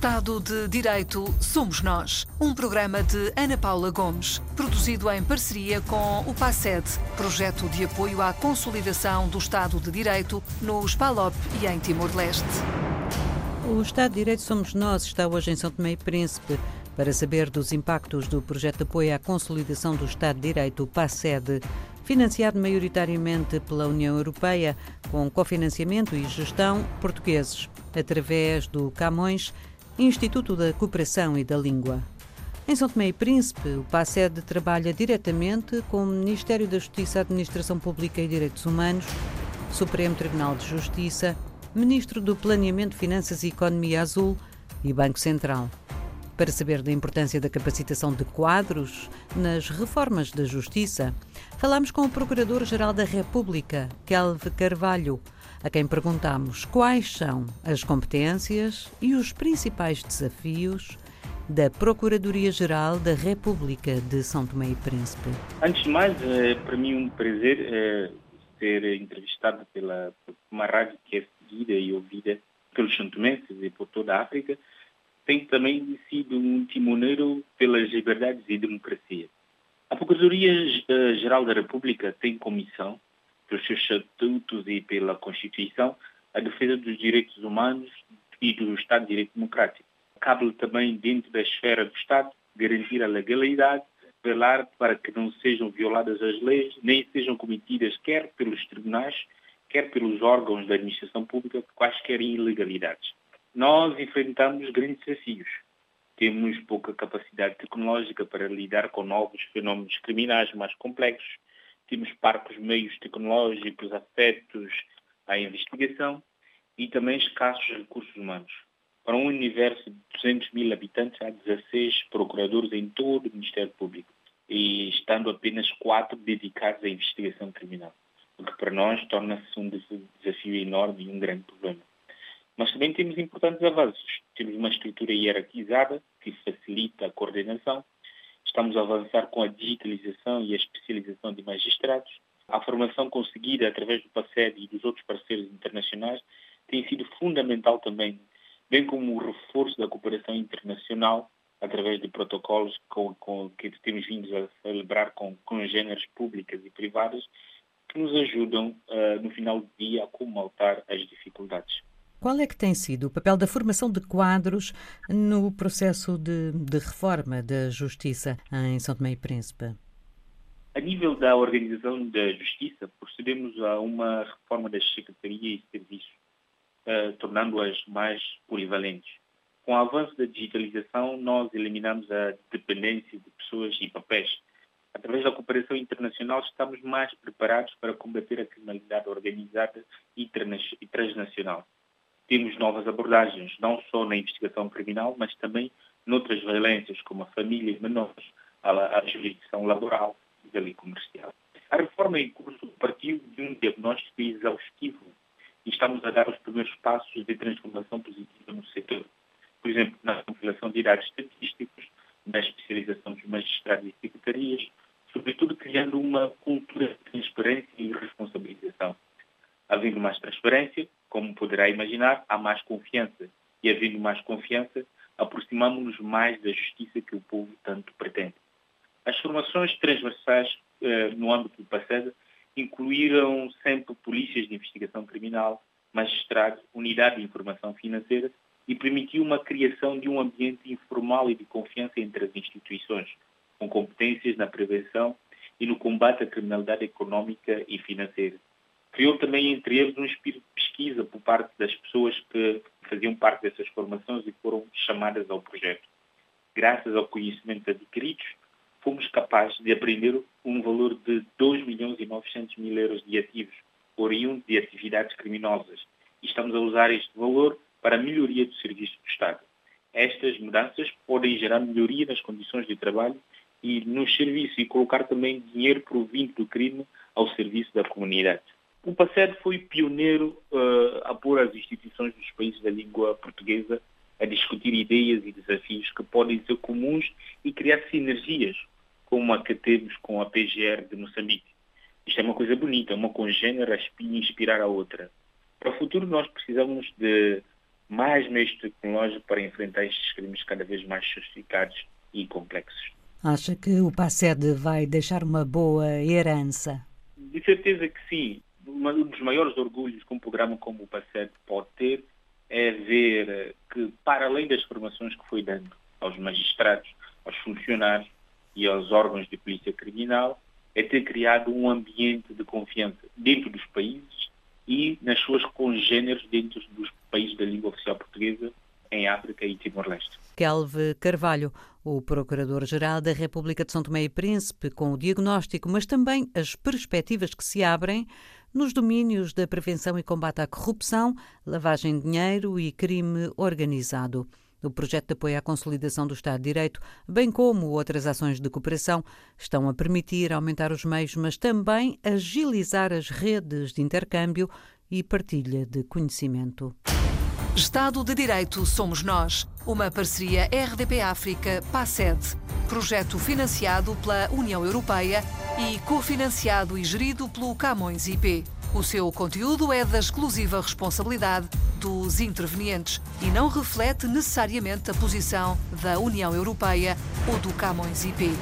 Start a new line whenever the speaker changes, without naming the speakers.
Estado de Direito Somos Nós, um programa de Ana Paula Gomes, produzido em parceria com o PASED, projeto de apoio à consolidação do Estado de Direito nos PALOP e em Timor-Leste.
O Estado de Direito Somos Nós está hoje em São Tomé e Príncipe para saber dos impactos do projeto de apoio à consolidação do Estado de Direito, o PASED, financiado maioritariamente pela União Europeia, com cofinanciamento e gestão portugueses, através do Camões, Instituto da Cooperação e da Língua. Em São Tomé e Príncipe, o PASED trabalha diretamente com o Ministério da Justiça, Administração Pública e Direitos Humanos, Supremo Tribunal de Justiça, Ministro do Planeamento, Finanças e Economia Azul e Banco Central. Para saber da importância da capacitação de quadros nas reformas da Justiça, falamos com o Procurador-Geral da República, Kelve Carvalho, a quem perguntamos quais são as competências e os principais desafios da Procuradoria-Geral da República de São Tomé e Príncipe.
Antes de mais, é para mim um prazer é, ser entrevistado pela uma rádio que é seguida e ouvida pelos santomenses e por toda a África, tem também sido um timoneiro pelas liberdades e democracia. A Procuradoria-Geral da República tem comissão pelos seus estatutos e pela Constituição, a defesa dos direitos humanos e do Estado de Direito Democrático. Cabe também, dentro da esfera do Estado, garantir a legalidade, velar para que não sejam violadas as leis, nem sejam cometidas, quer pelos tribunais, quer pelos órgãos da administração pública, quaisquer ilegalidades. Nós enfrentamos grandes desafios. Temos pouca capacidade tecnológica para lidar com novos fenómenos criminais mais complexos temos parcos meios tecnológicos afetos à investigação e também escassos recursos humanos. Para um universo de 200 mil habitantes, há 16 procuradores em todo o Ministério Público e estando apenas quatro dedicados à investigação criminal, o que para nós torna-se um desafio enorme e um grande problema. Mas também temos importantes avanços. Temos uma estrutura hierarquizada que facilita a coordenação Estamos a avançar com a digitalização e a especialização de magistrados. A formação conseguida através do PACED e dos outros parceiros internacionais tem sido fundamental também, bem como o reforço da cooperação internacional através de protocolos com, com, que temos vindo a celebrar com congêneres públicas e privadas que nos ajudam, uh, no final do dia, a comaltar as dificuldades.
Qual é que tem sido o papel da formação de quadros no processo de, de reforma da justiça em São Tomé e Príncipe?
A nível da organização da justiça, procedemos a uma reforma das secretarias e serviços, uh, tornando-as mais polivalentes. Com o avanço da digitalização, nós eliminamos a dependência de pessoas e papéis. Através da cooperação internacional, estamos mais preparados para combater a criminalidade organizada e transnacional temos novas abordagens, não só na investigação criminal, mas também noutras violências, como a família e menores, a, a jurisdição laboral e a lei comercial. A reforma em curso partiu de um diagnóstico exaustivo e estamos a dar os primeiros passos de transformação positiva no setor. Por exemplo, na compilação de dados estatísticos, na especialização dos magistrados e secretarias, sobretudo criando uma cultura de transparência e responsabilização. Havendo mais transparência, como poderá imaginar, há mais confiança. E havendo mais confiança, aproximamos-nos mais da justiça que o povo tanto pretende. As formações transversais eh, no âmbito do PACED incluíram sempre polícias de investigação criminal, magistrados, unidade de informação financeira e permitiu uma criação de um ambiente informal e de confiança entre as instituições, com competências na prevenção e no combate à criminalidade económica e financeira criou também entre eles um espírito pesquisa por parte das pessoas que faziam parte dessas formações e foram chamadas ao projeto. Graças ao conhecimento adquiridos, fomos capazes de aprender um valor de 2 milhões e 900 mil euros de ativos, oriundos de atividades criminosas, e estamos a usar este valor para a melhoria do serviço do Estado. Estas mudanças podem gerar melhoria nas condições de trabalho e nos serviços e colocar também dinheiro provindo do crime ao serviço da comunidade. O PACED foi pioneiro uh, a pôr as instituições dos países da língua portuguesa a discutir ideias e desafios que podem ser comuns e criar sinergias, como a que temos com a PGR de Moçambique. Isto é uma coisa bonita, uma congênera a inspirar a outra. Para o futuro nós precisamos de mais meios tecnológicos para enfrentar estes crimes cada vez mais sofisticados e complexos.
Acha que o PASED vai deixar uma boa herança?
De certeza que sim. Um dos maiores orgulhos que um programa como o PASED pode ter é ver que, para além das formações que foi dando aos magistrados, aos funcionários e aos órgãos de polícia criminal, é ter criado um ambiente de confiança dentro dos países e nas suas congêneres dentro dos países da língua oficial portuguesa em África e Timor-Leste.
Kelve Carvalho, o Procurador-Geral da República de São Tomé e Príncipe, com o diagnóstico, mas também as perspectivas que se abrem nos domínios da prevenção e combate à corrupção, lavagem de dinheiro e crime organizado. O projeto de apoio à consolidação do Estado de Direito, bem como outras ações de cooperação, estão a permitir aumentar os meios, mas também agilizar as redes de intercâmbio e partilha de conhecimento.
Estado de Direito Somos Nós, uma parceria RDP África PASED, projeto financiado pela União Europeia e cofinanciado e gerido pelo Camões IP. O seu conteúdo é da exclusiva responsabilidade dos intervenientes e não reflete necessariamente a posição da União Europeia ou do Camões IP.